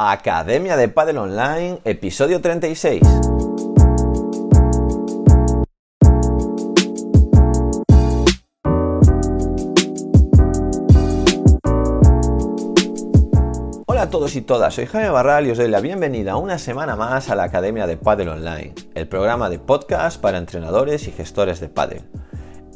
Academia de Padel Online, episodio 36. Hola a todos y todas, soy Jaime Barral y os doy la bienvenida una semana más a la Academia de Padel Online, el programa de podcast para entrenadores y gestores de pádel.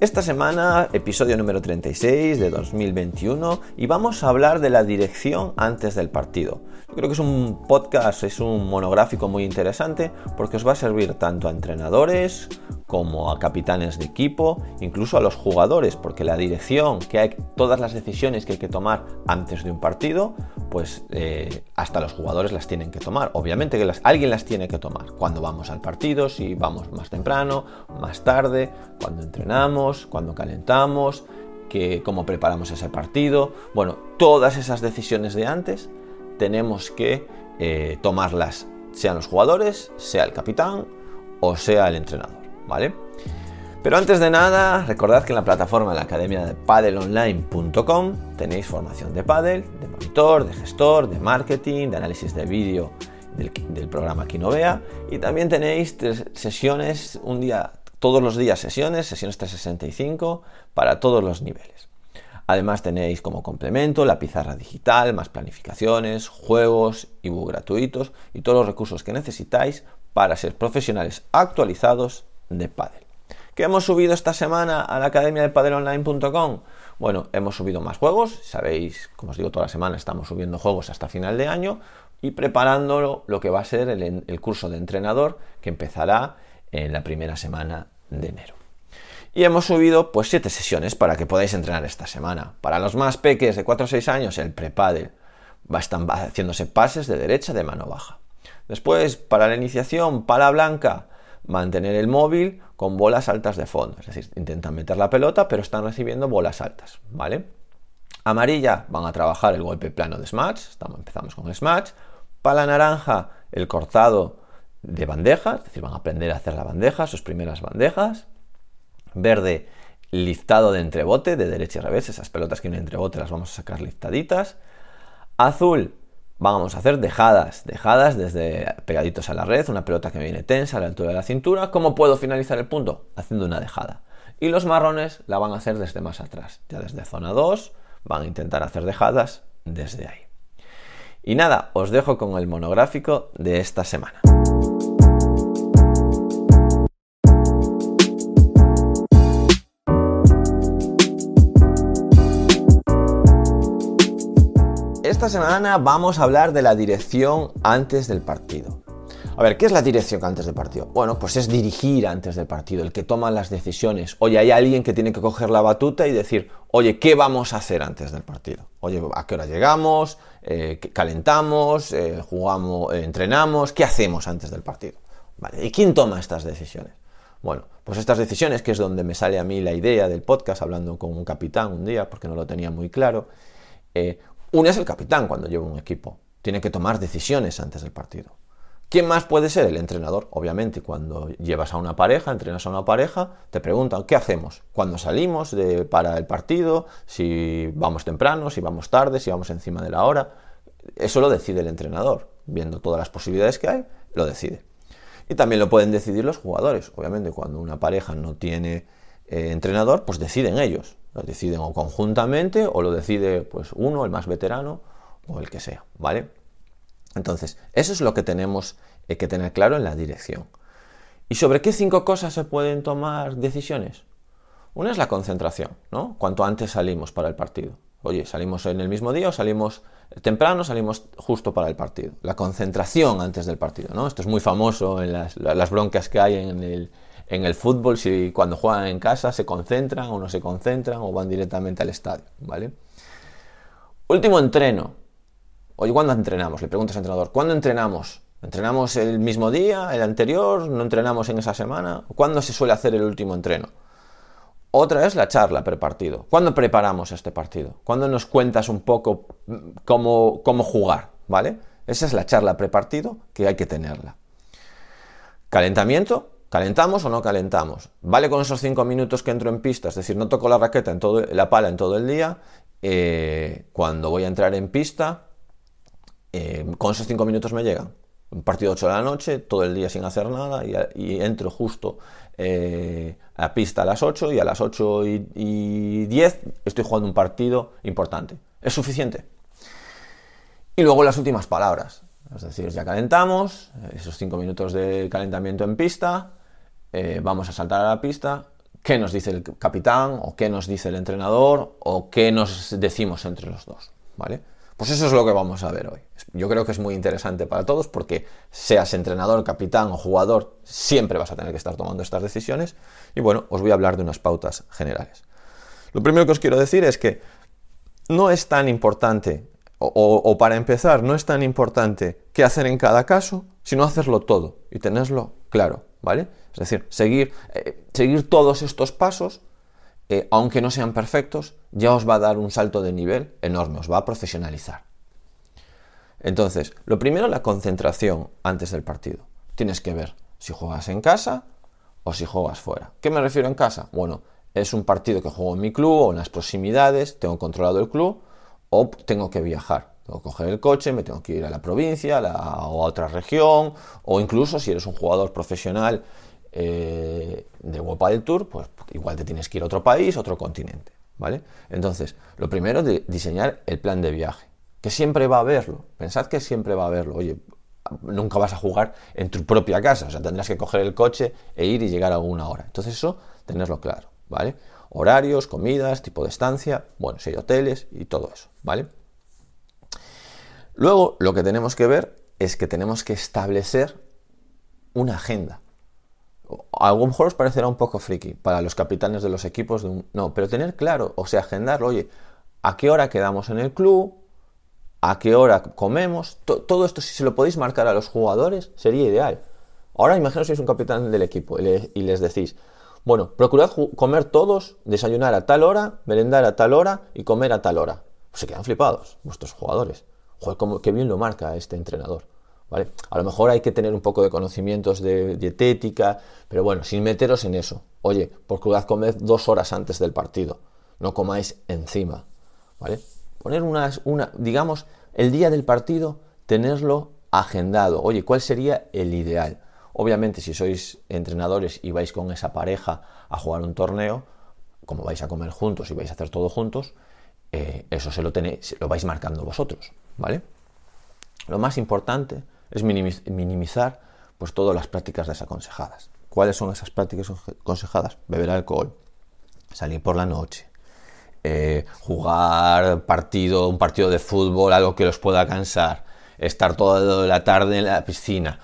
Esta semana, episodio número 36 de 2021, y vamos a hablar de la dirección antes del partido. Creo que es un podcast, es un monográfico muy interesante porque os va a servir tanto a entrenadores como a capitanes de equipo, incluso a los jugadores, porque la dirección, que hay todas las decisiones que hay que tomar antes de un partido, pues eh, hasta los jugadores las tienen que tomar. Obviamente que alguien las tiene que tomar. Cuando vamos al partido, si vamos más temprano, más tarde, cuando entrenamos, cuando calentamos, que, cómo preparamos ese partido. Bueno, todas esas decisiones de antes tenemos que eh, tomarlas, sean los jugadores, sea el capitán o sea el entrenador, ¿vale? Pero antes de nada, recordad que en la plataforma de la Academia de Padelonline.com tenéis formación de Padel, de monitor, de gestor, de marketing, de análisis de vídeo del, programa Quinovea y también tenéis tres sesiones, un día, todos los días sesiones, sesiones 365 para todos los niveles. Además tenéis como complemento la pizarra digital, más planificaciones, juegos, ebook gratuitos y todos los recursos que necesitáis para ser profesionales actualizados de pádel. ¿Qué hemos subido esta semana a la academia de padelonline.com? Bueno, hemos subido más juegos, sabéis, como os digo toda la semana estamos subiendo juegos hasta final de año y preparando lo que va a ser el, el curso de entrenador que empezará en la primera semana de enero. Y hemos subido pues 7 sesiones para que podáis entrenar esta semana. Para los más peques de 4 o 6 años, el prepadel. Va, están haciéndose pases de derecha de mano baja. Después, para la iniciación, pala blanca, mantener el móvil con bolas altas de fondo. Es decir, intentan meter la pelota, pero están recibiendo bolas altas, ¿vale? Amarilla, van a trabajar el golpe plano de smash. Empezamos con smash. Pala naranja, el cortado de bandejas, es decir, van a aprender a hacer la bandeja, sus primeras bandejas. Verde, liftado de entrebote, de derecha y revés. Esas pelotas que en entrebote las vamos a sacar liftaditas. Azul, vamos a hacer dejadas, dejadas desde pegaditos a la red, una pelota que viene tensa a la altura de la cintura. ¿Cómo puedo finalizar el punto? Haciendo una dejada. Y los marrones la van a hacer desde más atrás, ya desde zona 2, van a intentar hacer dejadas desde ahí. Y nada, os dejo con el monográfico de esta semana. Esta semana vamos a hablar de la dirección antes del partido. A ver, ¿qué es la dirección antes del partido? Bueno, pues es dirigir antes del partido, el que toma las decisiones. Oye, hay alguien que tiene que coger la batuta y decir, oye, ¿qué vamos a hacer antes del partido? Oye, ¿a qué hora llegamos? Eh, ¿Calentamos? Eh, ¿Jugamos? Eh, ¿Entrenamos? ¿Qué hacemos antes del partido? ¿y quién toma estas decisiones? Bueno, pues estas decisiones, que es donde me sale a mí la idea del podcast, hablando con un capitán un día, porque no lo tenía muy claro, uno es el capitán cuando lleva un equipo. Tiene que tomar decisiones antes del partido. ¿Quién más puede ser? El entrenador. Obviamente, cuando llevas a una pareja, entrenas a una pareja, te preguntan, ¿qué hacemos? ¿Cuándo salimos de, para el partido? Si vamos temprano, si vamos tarde, si vamos encima de la hora. Eso lo decide el entrenador. Viendo todas las posibilidades que hay, lo decide. Y también lo pueden decidir los jugadores. Obviamente, cuando una pareja no tiene eh, entrenador, pues deciden ellos. Lo deciden o conjuntamente o lo decide pues uno, el más veterano o el que sea, ¿vale? Entonces, eso es lo que tenemos eh, que tener claro en la dirección. ¿Y sobre qué cinco cosas se pueden tomar decisiones? Una es la concentración, ¿no? Cuanto antes salimos para el partido. Oye, salimos en el mismo día o salimos temprano, salimos justo para el partido. La concentración antes del partido, ¿no? Esto es muy famoso en las, las broncas que hay en el, en el fútbol, si cuando juegan en casa se concentran o no se concentran o van directamente al estadio, ¿vale? Último entreno. Oye, ¿cuándo entrenamos? Le preguntas al entrenador, ¿cuándo entrenamos? ¿Entrenamos el mismo día, el anterior? ¿No entrenamos en esa semana? ¿Cuándo se suele hacer el último entreno? Otra es la charla prepartido. ¿Cuándo preparamos este partido? ¿Cuándo nos cuentas un poco cómo, cómo jugar? ¿Vale? Esa es la charla prepartido que hay que tenerla. Calentamiento, ¿Calentamos o no calentamos? ¿Vale con esos cinco minutos que entro en pista? Es decir, no toco la raqueta en todo, la pala en todo el día. Eh, cuando voy a entrar en pista, eh, con esos cinco minutos me llegan. Un partido 8 de la noche, todo el día sin hacer nada y, entro justo eh, a pista a las 8 y a las 8 y, y 10 estoy jugando un partido importante. ¿Es suficiente? Y luego las últimas palabras. Es decir, ya calentamos, esos 5 minutos de calentamiento en pista, eh, vamos a saltar a la pista, qué nos dice el capitán o qué nos dice el entrenador o qué nos decimos entre los dos, ¿vale? Pues eso es lo que vamos a ver hoy. Yo creo que es muy interesante para todos porque seas entrenador, capitán o jugador, siempre vas a tener que estar tomando estas decisiones y bueno, os voy a hablar de unas pautas generales. Lo primero que os quiero decir es que no es tan importante, o, para empezar, no es tan importante qué hacer en cada caso, sino hacerlo todo y tenerlo claro, ¿vale? Es decir, seguir, eh, seguir todos estos pasos, eh, aunque no sean perfectos, ya os va a dar un salto de nivel enorme, os va a profesionalizar. Entonces, lo primero, la concentración antes del partido. Tienes que ver si juegas en casa o si juegas fuera. ¿Qué me refiero en casa? Bueno, es un partido que juego en mi club o en las proximidades, tengo controlado el club o tengo que viajar. Tengo que coger el coche, me tengo que ir a la provincia o a otra región o incluso si eres un jugador profesional eh, de World del Tour, pues igual te tienes que ir a otro país, otro continente, ¿vale? Entonces, lo primero es diseñar el plan de viaje, que siempre va a haberlo. Pensad que siempre va a haberlo. Oye, nunca vas a jugar en tu propia casa, o sea, tendrás que coger el coche e ir y llegar a una hora. Entonces, eso, tenerlo claro, ¿vale? Horarios, comidas, tipo de estancia, bueno, si hay hoteles y todo eso, ¿vale? Luego, lo que tenemos que ver es que tenemos que establecer una agenda a lo mejor os parecerá un poco friki para los capitanes de los equipos de un... No, pero tener claro, o sea, agendarlo, oye, ¿a qué hora quedamos en el club? ¿A qué hora comemos? todo esto, si se lo podéis marcar a los jugadores, sería ideal. Ahora imaginaos si sois un capitán del equipo y, les decís, bueno, procurad comer todos, desayunar a tal hora, merendar a tal hora y comer a tal hora. Pues se quedan flipados vuestros jugadores. Joder, cómo, qué bien lo marca este entrenador. A lo mejor hay que tener un poco de conocimientos de dietética, pero bueno, sin meteros en eso. Oye, procurad comer dos horas antes del partido, no comáis encima, ¿vale? Poner unas, una, digamos, el día del partido, tenerlo agendado. Oye, ¿cuál sería el ideal? Obviamente, si sois entrenadores y vais con esa pareja a jugar un torneo, como vais a comer juntos y vais a hacer todo juntos, eh, eso se lo tenéis, lo vais marcando vosotros, ¿vale? Lo más importante es minimizar pues, todas las prácticas desaconsejadas. ¿Cuáles son esas prácticas aconsejadas? Beber alcohol, salir por la noche, eh, jugar partido, un partido de fútbol, algo que los pueda cansar, estar toda la tarde en la piscina,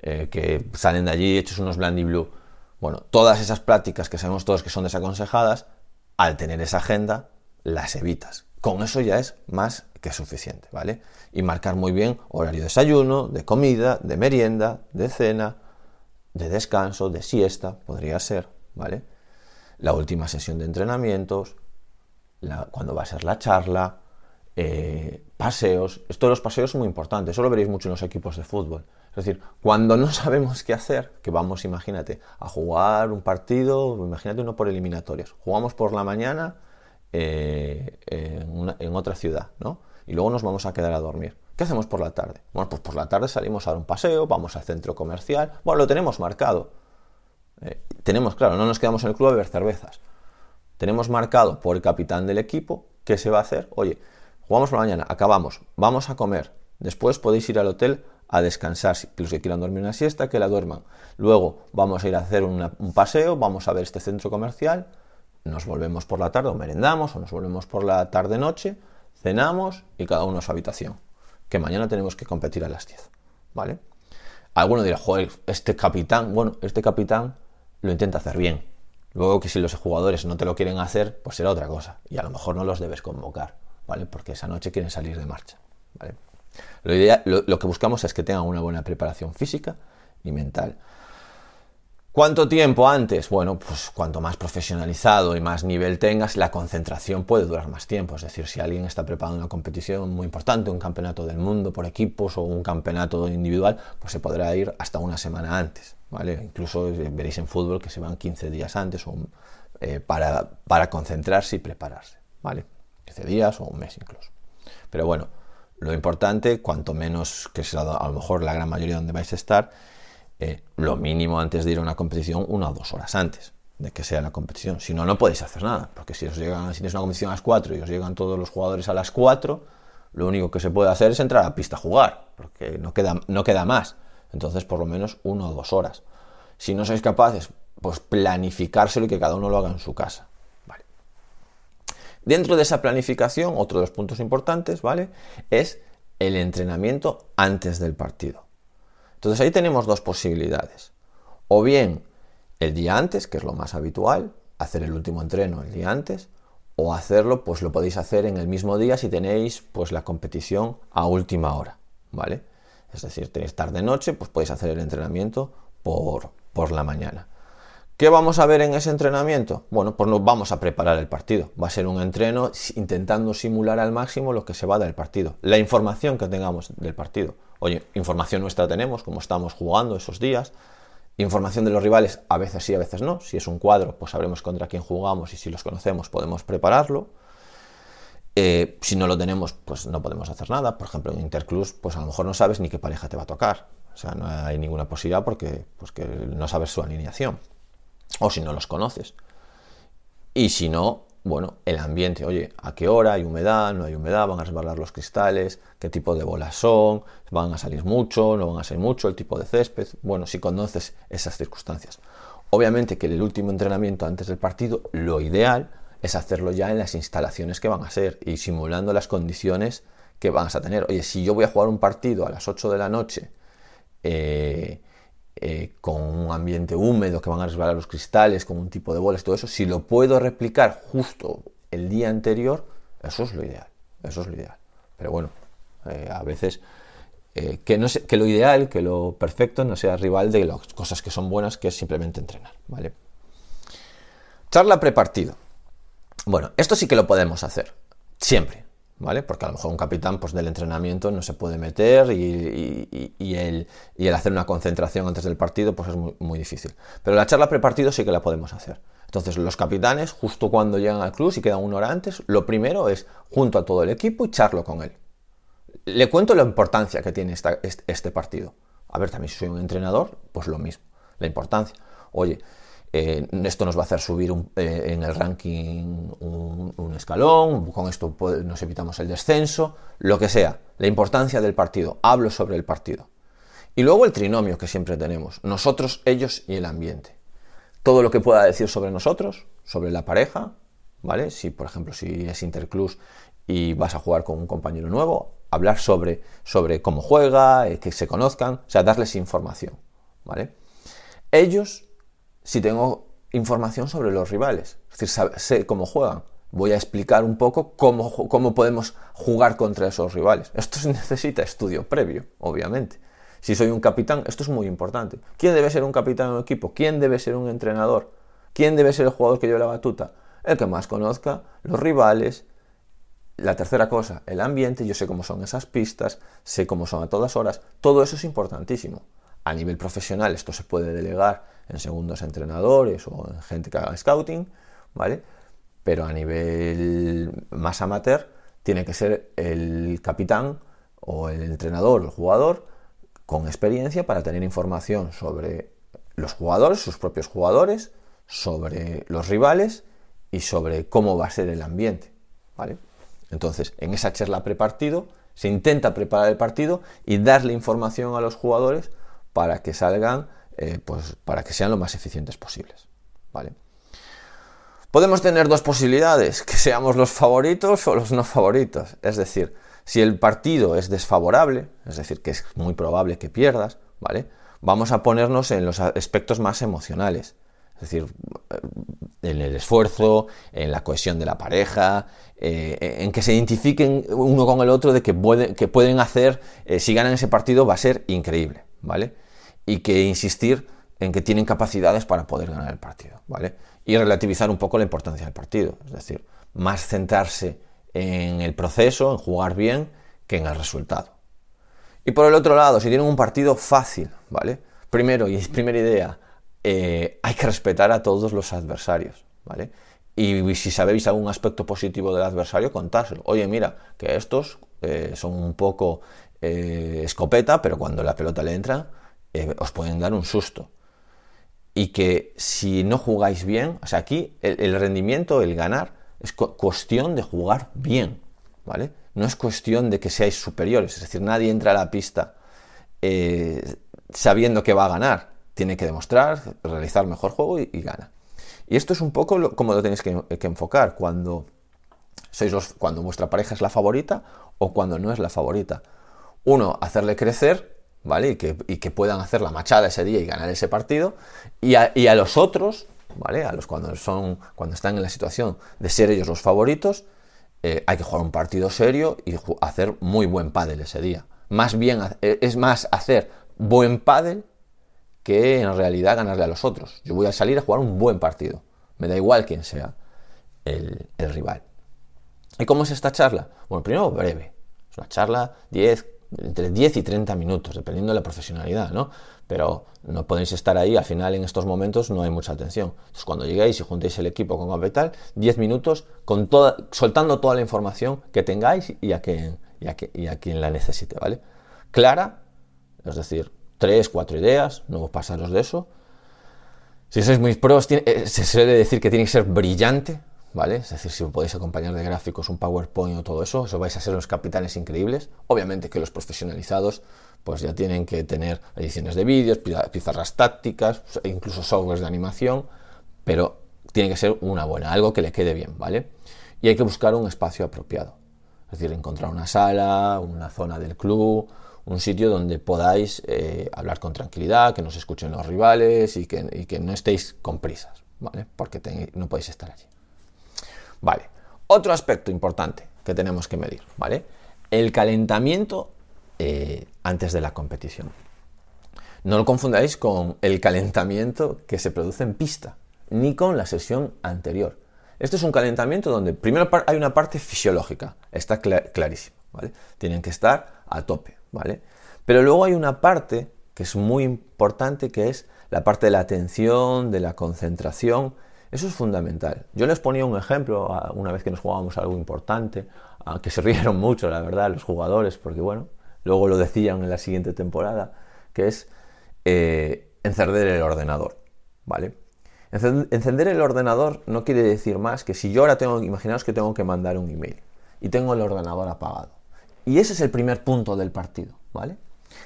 eh, que salen de allí hechos unos blandy blue. Bueno, todas esas prácticas que sabemos todos que son desaconsejadas, al tener esa agenda, las evitas. Con eso ya es más que suficiente, ¿vale? Y marcar muy bien horario de desayuno, de comida, de merienda, de cena, de descanso, de siesta, podría ser, ¿vale? La última sesión de entrenamientos, cuando va a ser la charla, eh, paseos. Esto de los paseos es muy importante, eso lo veréis mucho en los equipos de fútbol. Es decir, cuando no sabemos qué hacer, que vamos, imagínate, a jugar un partido, imagínate uno por eliminatorias. Jugamos por la mañana eh, en, otra ciudad, ¿no? Y luego nos vamos a quedar a dormir. ¿Qué hacemos por la tarde? Bueno, pues por la tarde salimos a dar un paseo, vamos al centro comercial. Bueno, lo tenemos marcado. Eh, tenemos, claro, no nos quedamos en el club a beber cervezas. Tenemos marcado por el capitán del equipo qué se va a hacer. Oye, jugamos por la mañana, acabamos, vamos a comer. Después podéis ir al hotel a descansar. Los que quieran dormir una siesta, que la duerman. Luego vamos a ir a hacer un paseo, vamos a ver este centro comercial nos volvemos por la tarde o merendamos o nos volvemos por la tarde-noche, cenamos y cada uno a su habitación. Que mañana tenemos que competir a las 10. ¿Vale? Alguno dirá, joder, este capitán, bueno, este capitán lo intenta hacer bien. Luego que si los jugadores no te lo quieren hacer, pues será otra cosa. Y a lo mejor no los debes convocar, ¿vale? Porque esa noche quieren salir de marcha, ¿vale? Lo, lo que buscamos es que tengan una buena preparación física y mental. ¿Cuánto tiempo antes? Bueno, pues cuanto más profesionalizado y más nivel tengas, la concentración puede durar más tiempo. Es decir, si alguien está preparando una competición muy importante, un campeonato del mundo por equipos o un campeonato individual, pues se podrá ir hasta una semana antes. ¿vale? Incluso eh, veréis en fútbol que se van 15 días antes eh, para, para concentrarse y prepararse. ¿vale? 15 días o un mes incluso. Pero bueno, Lo importante, cuanto menos, que sea a lo mejor la gran mayoría donde vais a estar, eh, lo mínimo antes de ir a una competición, una o dos horas antes de que sea la competición. Si no, no podéis hacer nada, porque si os llegan, si tienes una competición a las 4 y os llegan todos los jugadores a las 4, lo único que se puede hacer es entrar a la pista a jugar, porque no queda, no queda más. Entonces, por lo menos una o dos horas. Si no sois capaces, pues planificárselo y que cada uno lo haga en su casa. Dentro de esa planificación, otro de los puntos importantes, ¿vale? Es el entrenamiento antes del partido. Entonces ahí tenemos dos posibilidades. O bien el día antes, que es lo más habitual, hacer el último entreno el día antes, o hacerlo, pues lo podéis hacer en el mismo día si tenéis pues la competición a última hora, ¿vale? Es decir, tenéis tarde noche, pues podéis hacer el entrenamiento por, por la mañana. ¿Qué vamos a ver en ese entrenamiento? Bueno, pues nos vamos a preparar el partido. Va a ser un entreno intentando simular al máximo lo que se va del partido. La información que tengamos del partido. Oye, información nuestra tenemos, como estamos jugando esos días. Información de los rivales, a veces sí, a veces no. Si es un cuadro, pues sabremos contra quién jugamos y si los conocemos podemos prepararlo. Eh, si no lo tenemos, pues no podemos hacer nada. Por ejemplo, en Interclus, pues a lo mejor no sabes ni qué pareja te va a tocar. O sea, no hay ninguna posibilidad porque pues que no sabes su alineación o si no los conoces. Y si no, bueno, el ambiente, oye, a qué hora hay humedad, no hay humedad, van a resbalar los cristales, qué tipo de bolas son, van a salir mucho, no van a salir mucho, el tipo de césped, bueno, si conoces esas circunstancias. Obviamente que el último entrenamiento antes del partido, lo ideal es hacerlo ya en las instalaciones que van a ser y simulando las condiciones que vas a tener. Oye, si yo voy a jugar un partido a las 8 de la noche, eh, eh, con un ambiente húmedo que van a resbalar los cristales, con un tipo de bolas, todo eso, si lo puedo replicar justo el día anterior, eso es lo ideal. Eso es lo ideal. Pero bueno, eh, a veces eh, que, no que lo ideal, que lo perfecto no sea rival de las cosas que son buenas, que es simplemente entrenar. ¿vale? Charla prepartido. Bueno, esto sí que lo podemos hacer. Siempre. ¿Vale? Porque a lo mejor un capitán pues, del entrenamiento no se puede meter y, el, hacer una concentración antes del partido pues es muy, difícil. Pero la charla prepartido sí que la podemos hacer. Entonces los capitanes, justo cuando llegan al club, si quedan una hora antes, lo primero es junto a todo el equipo y charlo con él. Le cuento la importancia que tiene este, este partido. A ver, también si soy un entrenador, pues lo mismo, la importancia. Oye, eh, esto nos va a hacer subir eh, en el ranking un, escalón, con esto nos evitamos el descenso, lo que sea, la importancia del partido, hablo sobre el partido. Y luego el trinomio que siempre tenemos, nosotros, ellos y el ambiente. Todo lo que pueda decir sobre nosotros, sobre la pareja, ¿vale? Si, por ejemplo, si es interclus y vas a jugar con un compañero nuevo, hablar sobre, sobre cómo juega, eh, que se conozcan, o sea, darles información, ¿vale? Ellos si tengo información sobre los rivales. Es decir, sé cómo juegan. Voy a explicar un poco cómo, cómo podemos jugar contra esos rivales. Esto necesita estudio previo, obviamente. Si soy un capitán, esto es muy importante. ¿Quién debe ser un capitán en un equipo? ¿Quién debe ser un entrenador? ¿Quién debe ser el jugador que lleve la batuta? El que más conozca los rivales. La tercera cosa, el ambiente. Yo sé cómo son esas pistas, sé cómo son a todas horas. Todo eso es importantísimo. A nivel profesional esto se puede delegar en segundos entrenadores o en gente que haga scouting, ¿vale? Pero a nivel más amateur tiene que ser el capitán o el entrenador, el jugador, con experiencia para tener información sobre los jugadores, sus propios jugadores, sobre los rivales y sobre cómo va a ser el ambiente, ¿vale? Entonces, en esa charla prepartido se intenta preparar el partido y darle información a los jugadores para que salgan, eh, pues para que sean lo más eficientes posibles. ¿vale? Podemos tener dos posibilidades, que seamos los favoritos o los no favoritos. Es decir, si el partido es desfavorable, es decir, que es muy probable que pierdas, ¿vale? Vamos a ponernos en los aspectos más emocionales. Es decir, en el esfuerzo, en la cohesión de la pareja, eh, en que se identifiquen uno con el otro de que, pueden hacer, eh, si ganan ese partido va a ser increíble. ¿Vale? Y que insistir en que tienen capacidades para poder ganar el partido, ¿vale? Y relativizar un poco la importancia del partido, es decir, más centrarse en el proceso, en jugar bien, que en el resultado. Y por el otro lado, si tienen un partido fácil, ¿vale? Primero, y primera idea, eh, hay que respetar a todos los adversarios, ¿vale? Y si sabéis algún aspecto positivo del adversario, contárselo. Oye, mira, que estos eh, son un poco eh, escopeta, pero cuando la pelota le entra, eh, os pueden dar un susto. Y que si no jugáis bien, o sea, aquí el, rendimiento, el ganar, es cuestión de jugar bien, ¿vale? No es cuestión de que seáis superiores, es decir, nadie entra a la pista sabiendo que va a ganar. Tiene que demostrar, realizar mejor juego y gana. Y esto es un poco como lo tenéis que, enfocar cuando, sois los, cuando vuestra pareja es la favorita o cuando no es la favorita. Uno, hacerle crecer, ¿vale? Y que, que puedan hacer la machada ese día y ganar ese partido. Y a, los otros, ¿vale? A los cuando, son, cuando están en la situación de ser ellos los favoritos, eh, hay que jugar un partido serio y hacer muy buen pádel ese día. Más bien, eh, es más hacer buen pádel que en realidad ganarle a los otros. Yo voy a salir a jugar un buen partido. Me da igual quién sea el, rival. ¿Y cómo es esta charla? Bueno, primero breve. Es una charla 10, entre 10 y 30 minutos, dependiendo de la profesionalidad, ¿no? Pero no podéis estar ahí, al final en estos momentos no hay mucha atención. Entonces cuando lleguéis y juntéis el equipo con Capital, 10 minutos con toda, soltando toda la información que tengáis y a quien, y a, y a quien la necesite, ¿vale? Clara, es decir, tres, cuatro ideas, no pasaros de eso. Si sois muy pros, eh, se suele decir que tiene que ser brillante, ¿vale? Es decir, si podéis acompañar de gráficos, un PowerPoint o todo eso, eso vais a ser unos capitales increíbles. Obviamente que los profesionalizados, pues ya tienen que tener ediciones de vídeos, pizarras tácticas, incluso softwares de animación, pero tiene que ser una buena, algo que le quede bien, ¿vale? Y hay que buscar un espacio apropiado. Es decir, encontrar una sala, una zona del club, un sitio donde podáis eh, hablar con tranquilidad, que no se escuchen los rivales y que, no estéis con prisas, ¿vale? Porque no podéis estar allí. Vale, otro aspecto importante que tenemos que medir, ¿vale? El calentamiento eh, antes de la competición. No lo confundáis con el calentamiento que se produce en pista, ni con la sesión anterior. Este es un calentamiento donde primero hay una parte fisiológica, está clarísimo, ¿vale? Tienen que estar a tope. ¿vale? Pero luego hay una parte que es muy importante, que es la parte de la atención, de la concentración. Eso es fundamental. Yo les ponía un ejemplo una vez que nos jugábamos algo importante, que se rieron mucho, la verdad, los jugadores, porque bueno, luego lo decían en la siguiente temporada, que es eh, encender el ordenador, ¿vale? Encender el ordenador no quiere decir más que si yo ahora tengo, imaginaos que tengo que mandar un email y tengo el ordenador apagado. Y ese es el primer punto del partido, ¿vale?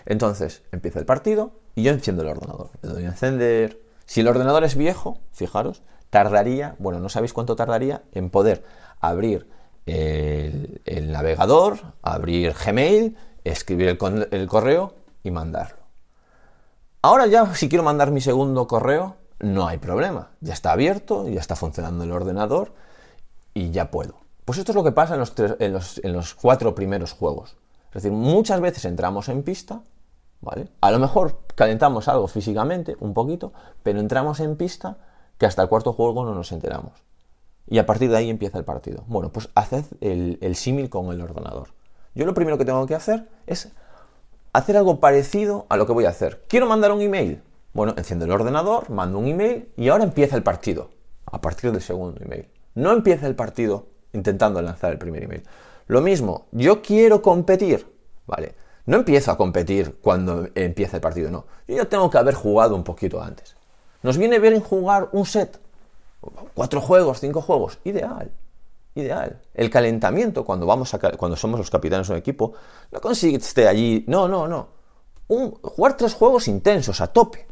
Entonces, empieza el partido y yo enciendo el ordenador. Le doy a encender. Si el ordenador es viejo, fijaros, tardaría, bueno, no sabéis cuánto tardaría en poder abrir el, navegador, abrir Gmail, escribir el, el correo y mandarlo. Ahora ya, si quiero mandar mi segundo correo, no hay problema. Ya está abierto, ya está funcionando el ordenador y ya puedo. Pues esto es lo que pasa en los, cuatro primeros juegos. Es decir, muchas veces entramos en pista, ¿vale? A lo mejor calentamos algo físicamente, un poquito, pero entramos en pista hasta el cuarto juego no nos enteramos. Y a partir de ahí empieza el partido. Bueno, pues haced el, símil con el ordenador. Yo lo primero que tengo que hacer es hacer algo parecido a lo que voy a hacer. ¿Quiero mandar un email? Bueno, enciendo el ordenador, mando un email y ahora empieza el partido. A partir del segundo email. No empieza el partido intentando lanzar el primer email. Lo mismo, yo quiero competir, ¿vale? No empiezo a competir cuando empieza el partido, no. Yo tengo que haber jugado un poquito antes. ¿Nos viene bien jugar un set? Cuatro juegos, cinco juegos, ideal. Ideal. El calentamiento, cuando, vamos a, cuando somos los capitanes de un equipo, no consiste allí. No, no, no. Jugar tres juegos intensos, a tope.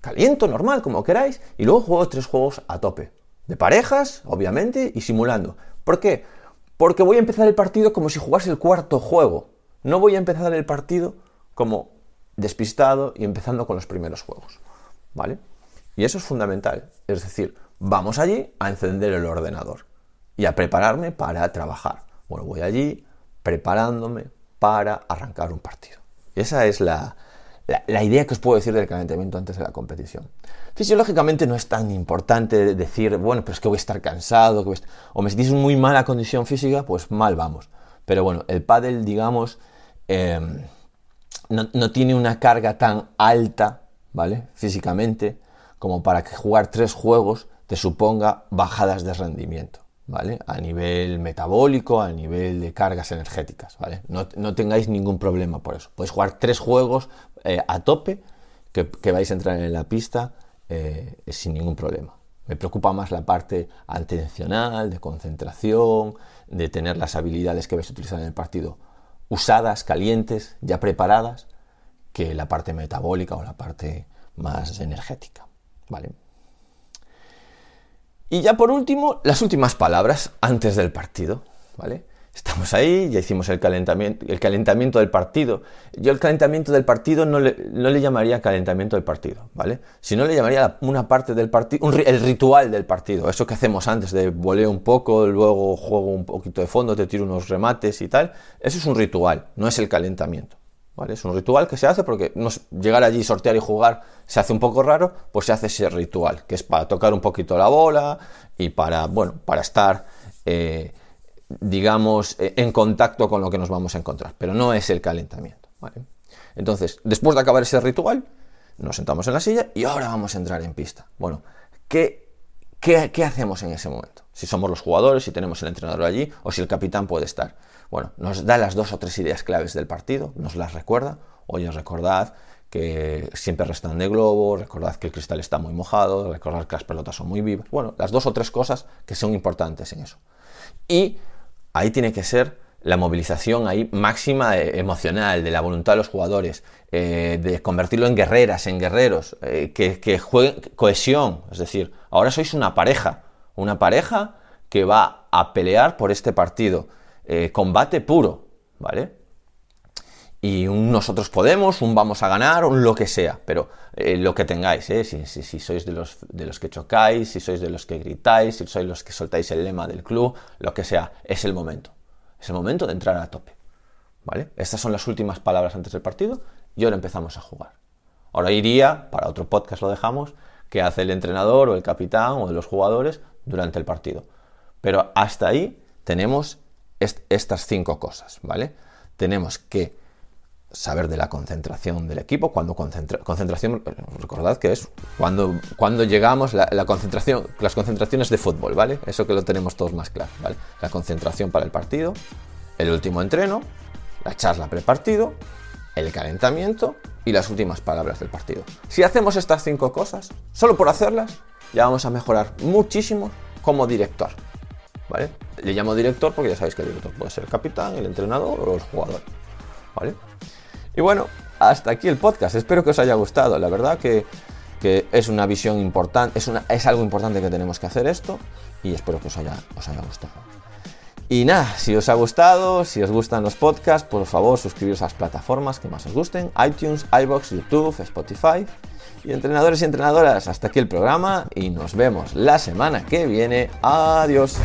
Caliento, normal, como queráis, y luego juego tres juegos a tope. De parejas, obviamente, y simulando. ¿Por qué? Porque voy a empezar el partido como si jugase el cuarto juego. No voy a empezar el partido como despistado y empezando con los primeros juegos. ¿Vale? Y eso es fundamental. Es decir, vamos allí a encender el ordenador y a prepararme para trabajar. Bueno, voy allí preparándome para arrancar un partido. Y esa es la, la, idea que os puedo decir del calentamiento antes de la competición. Fisiológicamente no es tan importante decir, bueno, pues que voy a estar cansado, o me sentís en muy mala condición física, pues mal vamos. Pero bueno, el pádel, digamos, em, no, tiene una carga tan alta, ¿vale? Físicamente, como para que jugar tres juegos te suponga bajadas de rendimiento, ¿vale? A nivel metabólico, a nivel de cargas energéticas, ¿vale? No, tengáis ningún problema por eso. Podéis jugar tres juegos eh, a tope que, vais a entrar en la pista eh, sin ningún problema. Me preocupa más la parte atencional, de concentración, de tener las habilidades que vais a utilizar en el partido usadas, calientes, ya preparadas, que la parte metabólica o la parte más energética. ¿Vale? Y ya por último, las últimas palabras antes del partido. ¿Vale? Estamos ahí, ya hicimos el calentamiento, el calentamiento del partido. Yo el calentamiento del partido no le, no le llamaría calentamiento del partido, ¿vale? Sino le llamaría una parte del partido, el ritual del partido. Eso que hacemos antes de voleo un poco, luego juego un poquito de fondo, te tiro unos remates y tal. Eso es un ritual, no es el calentamiento. ¿Vale? Es un ritual que se hace porque llegar allí, sortear y jugar se hace un poco raro, pues se hace ese ritual, que es para tocar un poquito la bola y para, bueno, para estar eh, digamos, eh, en contacto con lo que nos vamos a encontrar, pero no es el calentamiento. Entonces, después de acabar ese ritual, nos sentamos en la silla y ahora vamos a entrar en pista. Bueno, ¿qué, qué, hacemos en ese momento? Si somos los jugadores, si tenemos el entrenador allí o si el capitán puede estar. Bueno, nos da las dos o tres ideas claves del partido, nos las recuerda. Oye, recordad que siempre restan de globo, recordad que el cristal está muy mojado, recordad que las pelotas son muy vivas. Bueno, las dos o tres cosas que son importantes en eso. Y ahí tiene que ser la movilización ahí máxima eh, emocional de la voluntad de los jugadores, eh, de convertirlo en guerreras, en guerreros, eh, que, que jueguen cohesión. Es decir, ahora sois una pareja, una pareja que va a pelear por este partido. combate puro, ¿vale? y un nosotros podemos, un vamos a ganar, un lo que sea, pero eh, lo que tengáis, ¿eh? si, sois de los, de los que chocáis, si sois de los que gritáis, si sois los que soltáis el lema del club, lo que sea, es el momento. Es el momento de entrar a tope. ¿Vale? Estas son las últimas palabras antes del partido y ahora empezamos a jugar. Ahora iría, para otro podcast lo dejamos, que hace el entrenador o el capitán o de los jugadores durante el partido. Pero hasta ahí tenemos estas cinco cosas, ¿vale? Tenemos que saber de la concentración del equipo, cuando concentración, recordad que es cuando, cuando llegamos, la, concentración, las concentraciones de fútbol, ¿vale? Eso que lo tenemos todos más claro, ¿vale? La concentración para el partido, el último entreno, la charla prepartido, el calentamiento y las últimas palabras del partido. Si hacemos estas cinco cosas, solo por hacerlas, ya vamos a mejorar muchísimo como director, ¿vale? Le llamo director porque ya sabéis que el director puede ser el capitán, el entrenador o los jugadores, ¿vale? Y bueno, hasta aquí el podcast. Espero que os haya gustado. La verdad que, es una visión importante, es, es algo importante que tenemos que hacer esto y espero que os haya, os haya gustado. Y nada, si os ha gustado, si os gustan los podcasts, por favor suscribiros a las plataformas que más os gusten, iTunes, iBox, YouTube, Spotify. Y entrenadores y entrenadoras, hasta aquí el programa y nos vemos la semana que viene. Adiós.